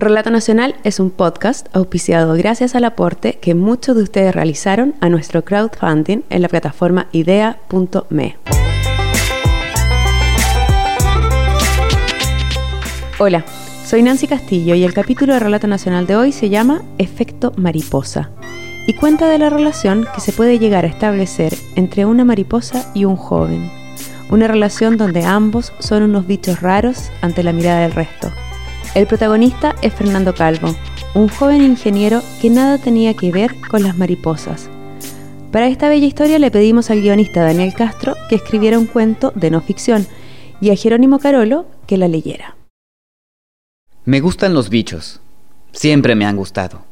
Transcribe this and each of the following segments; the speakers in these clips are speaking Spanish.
Relato Nacional es un podcast auspiciado gracias al aporte que muchos de ustedes realizaron a nuestro crowdfunding en la plataforma idea.me. Hola, soy Nancy Castillo y el capítulo de Relato Nacional de hoy se llama Efecto Mariposa y cuenta de la relación que se puede llegar a establecer entre una mariposa y un joven. Una relación donde ambos son unos bichos raros ante la mirada del resto. El protagonista es Fernando Calvo, un joven ingeniero que nada tenía que ver con las mariposas. Para esta bella historia le pedimos al guionista Daniel Castro que escribiera un cuento de no ficción y a Jerónimo Carolo que la leyera. Me gustan los bichos. Siempre me han gustado.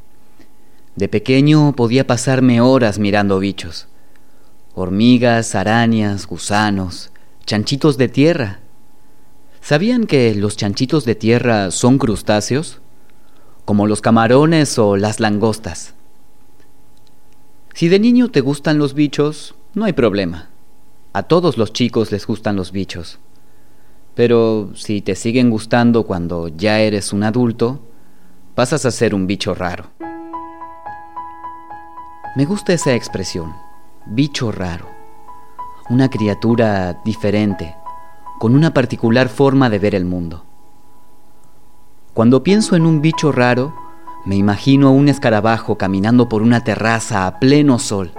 De pequeño podía pasarme horas mirando bichos. Hormigas, arañas, gusanos, chanchitos de tierra ¿Sabían que los chanchitos de tierra son crustáceos? Como los camarones o las langostas. Si de niño te gustan los bichos, no hay problema. A todos los chicos les gustan los bichos. Pero si te siguen gustando cuando ya eres un adulto, pasas a ser un bicho raro. Me gusta esa expresión, bicho raro. Una criatura diferente, con una particular forma de ver el mundo. Cuando pienso en un bicho raro, me imagino a un escarabajo caminando por una terraza a pleno sol,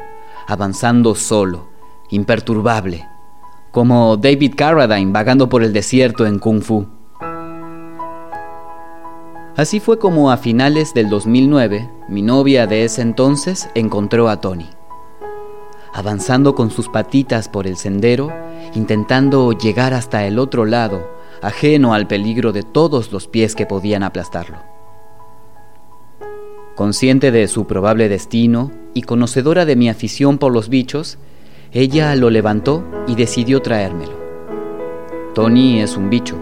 avanzando solo, imperturbable, como David Carradine vagando por el desierto en Kung Fu. Así fue como a finales del 2009, mi novia de ese entonces encontró a Tony avanzando con sus patitas por el sendero, intentando llegar hasta el otro lado, ajeno al peligro de todos los pies que podían aplastarlo. Consciente de su probable destino y conocedora de mi afición por los bichos, ella lo levantó y decidió traérmelo. Tony es un bicho,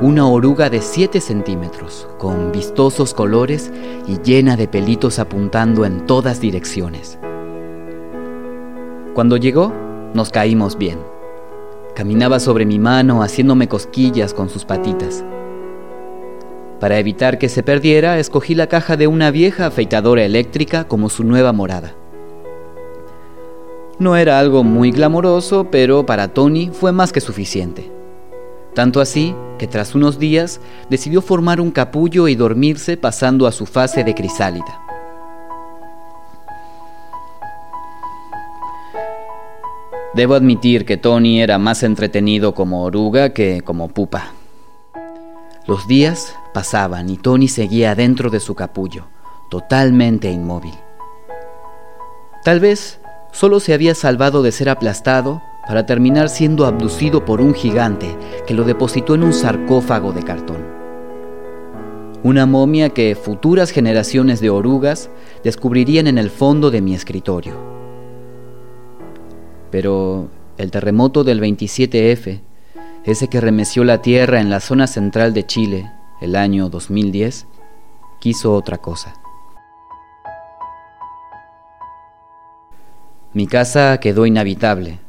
una oruga de 7 centímetros, con vistosos colores y llena de pelitos apuntando en todas direcciones. Cuando llegó, nos caímos bien. Caminaba sobre mi mano haciéndome cosquillas con sus patitas. Para evitar que se perdiera, escogí la caja de una vieja afeitadora eléctrica como su nueva morada. No era algo muy glamoroso, pero para Tony fue más que suficiente. Tanto así que tras unos días decidió formar un capullo y dormirse pasando a su fase de crisálida. Debo admitir que Tony era más entretenido como oruga que como pupa. Los días pasaban y Tony seguía dentro de su capullo, totalmente inmóvil. Tal vez solo se había salvado de ser aplastado para terminar siendo abducido por un gigante que lo depositó en un sarcófago de cartón. Una momia que futuras generaciones de orugas descubrirían en el fondo de mi escritorio pero el terremoto del 27F, ese que remeció la tierra en la zona central de Chile el año 2010, quiso otra cosa. Mi casa quedó inhabitable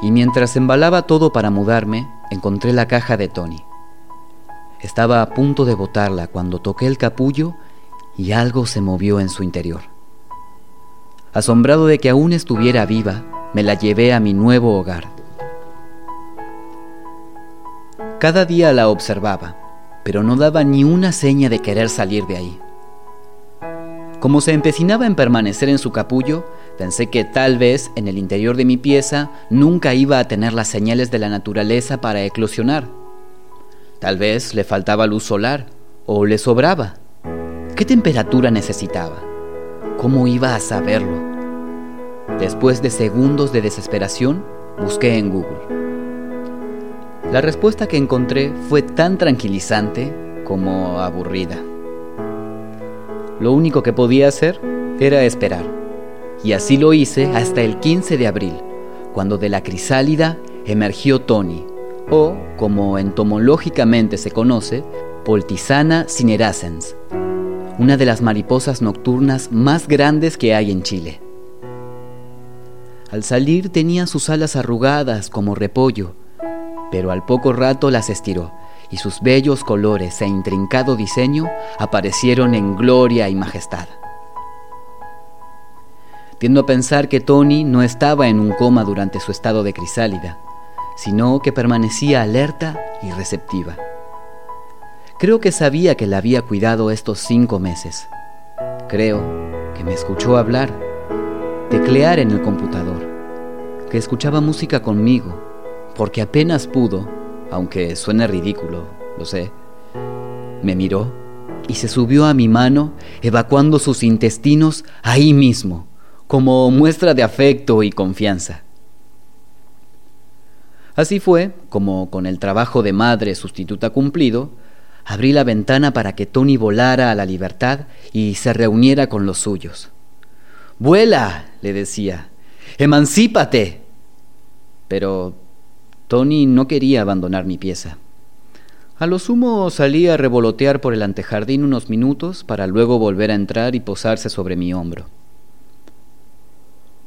y mientras embalaba todo para mudarme, encontré la caja de Tony. Estaba a punto de botarla cuando toqué el capullo y algo se movió en su interior. Asombrado de que aún estuviera viva, me la llevé a mi nuevo hogar. Cada día la observaba, pero no daba ni una seña de querer salir de ahí. Como se empecinaba en permanecer en su capullo, pensé que tal vez en el interior de mi pieza nunca iba a tener las señales de la naturaleza para eclosionar. Tal vez le faltaba luz solar o le sobraba. ¿Qué temperatura necesitaba? ¿Cómo iba a saberlo? Después de segundos de desesperación, busqué en Google. La respuesta que encontré fue tan tranquilizante como aburrida. Lo único que podía hacer era esperar. Y así lo hice hasta el 15 de abril, cuando de la crisálida emergió Tony, o como entomológicamente se conoce, Poltisana cinerascens, una de las mariposas nocturnas más grandes que hay en Chile. Al salir tenía sus alas arrugadas como repollo, pero al poco rato las estiró y sus bellos colores e intrincado diseño aparecieron en gloria y majestad. Tiendo a pensar que Tony no estaba en un coma durante su estado de crisálida, sino que permanecía alerta y receptiva. Creo que sabía que la había cuidado estos cinco meses. Creo que me escuchó hablar, teclear en el computador, que escuchaba música conmigo, porque apenas pudo, aunque suene ridículo, lo sé, me miró y se subió a mi mano, evacuando sus intestinos ahí mismo, como muestra de afecto y confianza. Así fue como, con el trabajo de madre sustituta cumplido, abrí la ventana para que Tony volara a la libertad y se reuniera con los suyos. Vuela, le decía, emancípate. Pero Tony no quería abandonar mi pieza. A lo sumo salí a revolotear por el antejardín unos minutos para luego volver a entrar y posarse sobre mi hombro.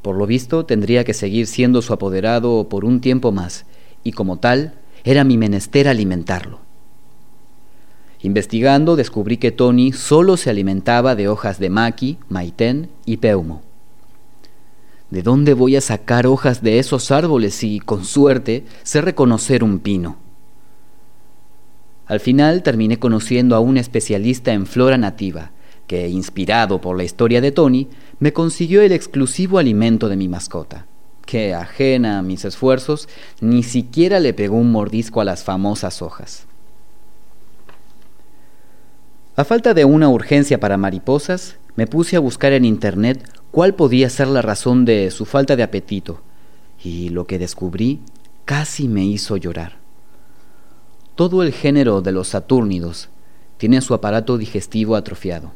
Por lo visto tendría que seguir siendo su apoderado por un tiempo más, y como tal era mi menester alimentarlo. Investigando descubrí que Tony solo se alimentaba de hojas de maqui, maitén y peumo. ¿De dónde voy a sacar hojas de esos árboles si, con suerte, sé reconocer un pino? Al final terminé conociendo a un especialista en flora nativa, que, inspirado por la historia de Tony, me consiguió el exclusivo alimento de mi mascota, que, ajena a mis esfuerzos, ni siquiera le pegó un mordisco a las famosas hojas. A falta de una urgencia para mariposas, me puse a buscar en internet cuál podía ser la razón de su falta de apetito, y lo que descubrí casi me hizo llorar. Todo el género de los satúrnidos tiene su aparato digestivo atrofiado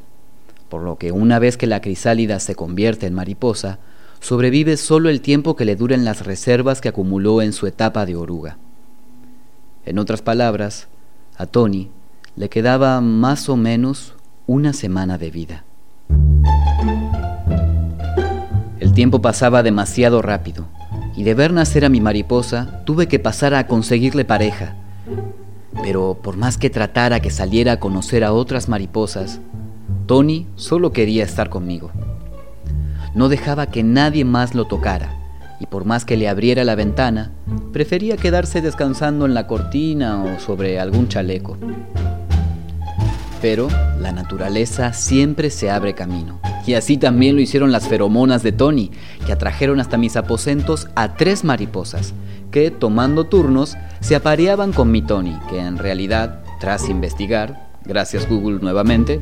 por lo que una vez que la crisálida se convierte en mariposa, sobrevive solo el tiempo que le duren las reservas que acumuló en su etapa de oruga. En otras palabras, a Tony le quedaba más o menos una semana de vida. El tiempo pasaba demasiado rápido, y de ver nacer a mi mariposa tuve que pasar a conseguirle pareja. Pero por más que tratara que saliera a conocer a otras mariposas, Tony solo quería estar conmigo. No dejaba que nadie más lo tocara, y por más que le abriera la ventana, prefería quedarse descansando en la cortina o sobre algún chaleco. Pero la naturaleza siempre se abre camino, y así también lo hicieron las feromonas de Tony, que atrajeron hasta mis aposentos a tres mariposas, que, tomando turnos, se apareaban con mi Tony, que en realidad, tras investigar, gracias Google nuevamente,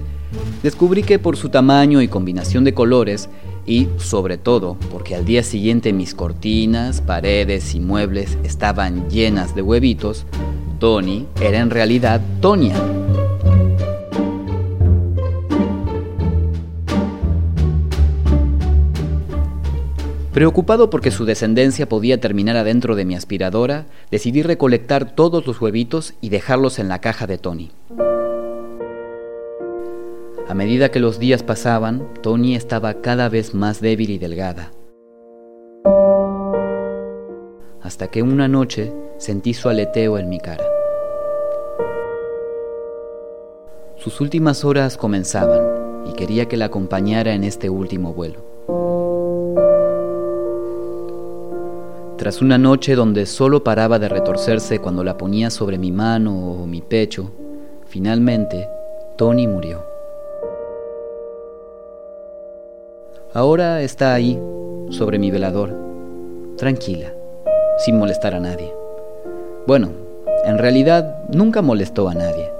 Descubrí que por su tamaño y combinación de colores, y sobre todo porque al día siguiente mis cortinas, paredes y muebles estaban llenas de huevitos, Tony era en realidad Tonia. Preocupado porque su descendencia podía terminar adentro de mi aspiradora, decidí recolectar todos los huevitos y dejarlos en la caja de Tony. A medida que los días pasaban, Tony estaba cada vez más débil y delgada. Hasta que una noche sentí su aleteo en mi cara. Sus últimas horas comenzaban y quería que la acompañara en este último vuelo. Tras una noche donde solo paraba de retorcerse cuando la ponía sobre mi mano o mi pecho, finalmente Tony murió. Ahora está ahí, sobre mi velador, tranquila, sin molestar a nadie. Bueno, en realidad nunca molestó a nadie.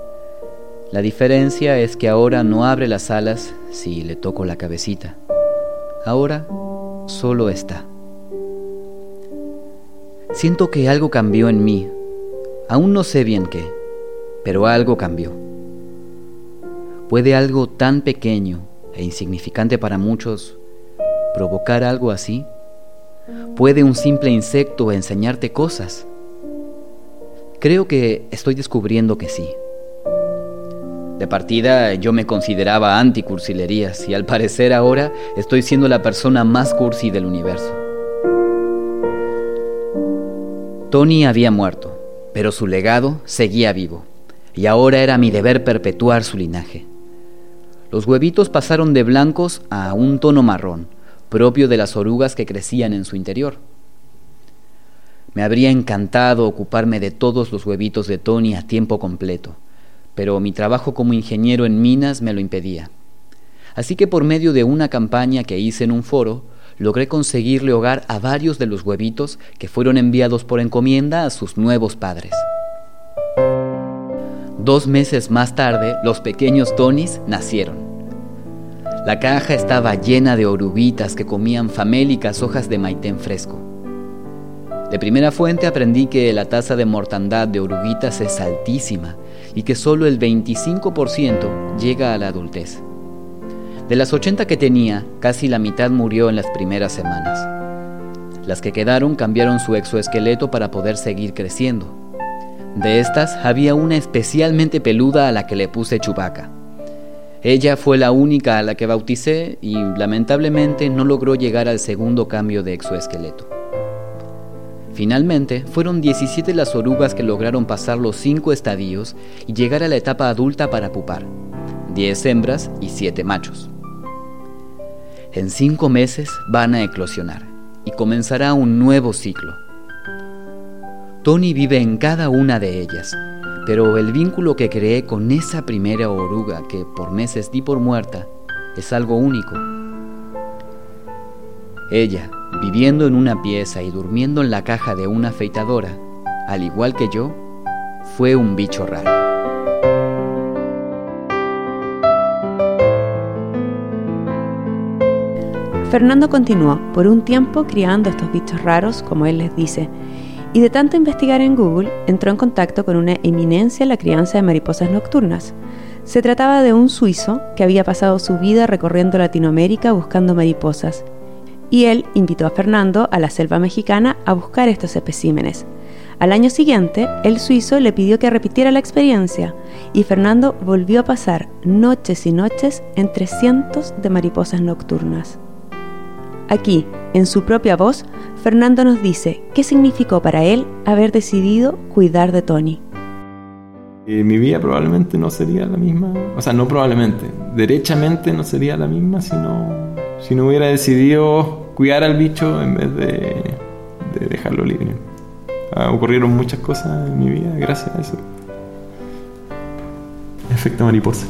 La diferencia es que ahora no abre las alas si le toco la cabecita. Ahora solo está. Siento que algo cambió en mí. Aún no sé bien qué, pero algo cambió. ¿Puede algo tan pequeño e insignificante para muchos provocar algo así? ¿Puede un simple insecto enseñarte cosas? Creo que estoy descubriendo que sí. De partida yo me consideraba anti-cursilerías y al parecer ahora estoy siendo la persona más cursi del universo. Tony había muerto, pero su legado seguía vivo. y ahora era mi deber perpetuar su linaje. Los huevitos pasaron de blancos a un tono marrón, propio de las orugas que crecían en su interior. Me habría encantado ocuparme de todos los huevitos de Tony a tiempo completo, pero mi trabajo como ingeniero en minas me lo impedía. Así que por medio de una campaña que hice en un foro, logré conseguirle hogar a varios de los huevitos que fueron enviados por encomienda a sus nuevos padres. Dos meses más tarde, los pequeños Tonys nacieron. La caja estaba llena de oruguitas que comían famélicas hojas de maitén fresco. De primera fuente aprendí que la tasa de mortandad de oruguitas es altísima y que solo el 25% llega a la adultez. De las 80 que tenía, casi la mitad murió en las primeras semanas. Las que quedaron cambiaron su exoesqueleto para poder seguir creciendo. De estas había una especialmente peluda a la que le puse Chubaca. Ella fue la única a la que bauticé y lamentablemente no logró llegar al segundo cambio de exoesqueleto. Finalmente, fueron 17 las orugas que lograron pasar los cinco estadios y llegar a la etapa adulta para pupar, 10 hembras y 7 machos. En cinco meses van a eclosionar y comenzará un nuevo ciclo. Tony vive en cada una de ellas, pero el vínculo que creé con esa primera oruga que por meses di por muerta es algo único. Ella, viviendo en una pieza y durmiendo en la caja de una afeitadora, al igual que yo, fue un bicho raro. Fernando continuó por un tiempo criando estos bichos raros, como él les dice, y de tanto investigar en Google entró en contacto con una eminencia en la crianza de mariposas nocturnas. Se trataba de un suizo que había pasado su vida recorriendo Latinoamérica buscando mariposas, y él invitó a Fernando a la selva mexicana a buscar estos especímenes. Al año siguiente, el suizo le pidió que repitiera la experiencia y Fernando volvió a pasar noches y noches entre cientos de mariposas nocturnas. Aquí, en su propia voz, Fernando nos dice qué significó para él haber decidido cuidar de Tony. Eh, mi vida probablemente no sería la misma, o sea, no probablemente, derechamente no sería la misma si no, si no hubiera decidido cuidar al bicho en vez de, de dejarlo libre. Ah, ocurrieron muchas cosas en mi vida gracias a eso. Efecto mariposa.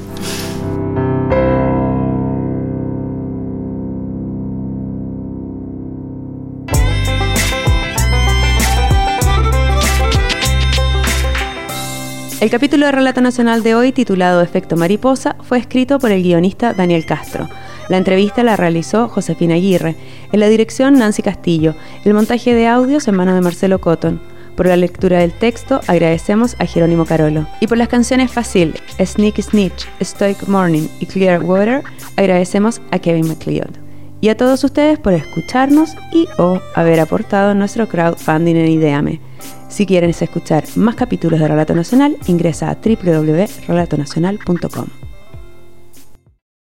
El capítulo de Relato Nacional de hoy, titulado Efecto Mariposa, fue escrito por el guionista Daniel Castro. La entrevista la realizó Josefina Aguirre, en la dirección Nancy Castillo, el montaje de audios en manos de Marcelo Cotton. Por la lectura del texto agradecemos a Jerónimo Carolo. Y por las canciones Fácil, Sneaky Snitch, Stoic Morning y Clear Water, agradecemos a Kevin McLeod. Y a todos ustedes por escucharnos y o haber aportado nuestro crowdfunding en Ideame. Si quieres escuchar más capítulos de Relato Nacional, ingresa a www.relatonacional.com.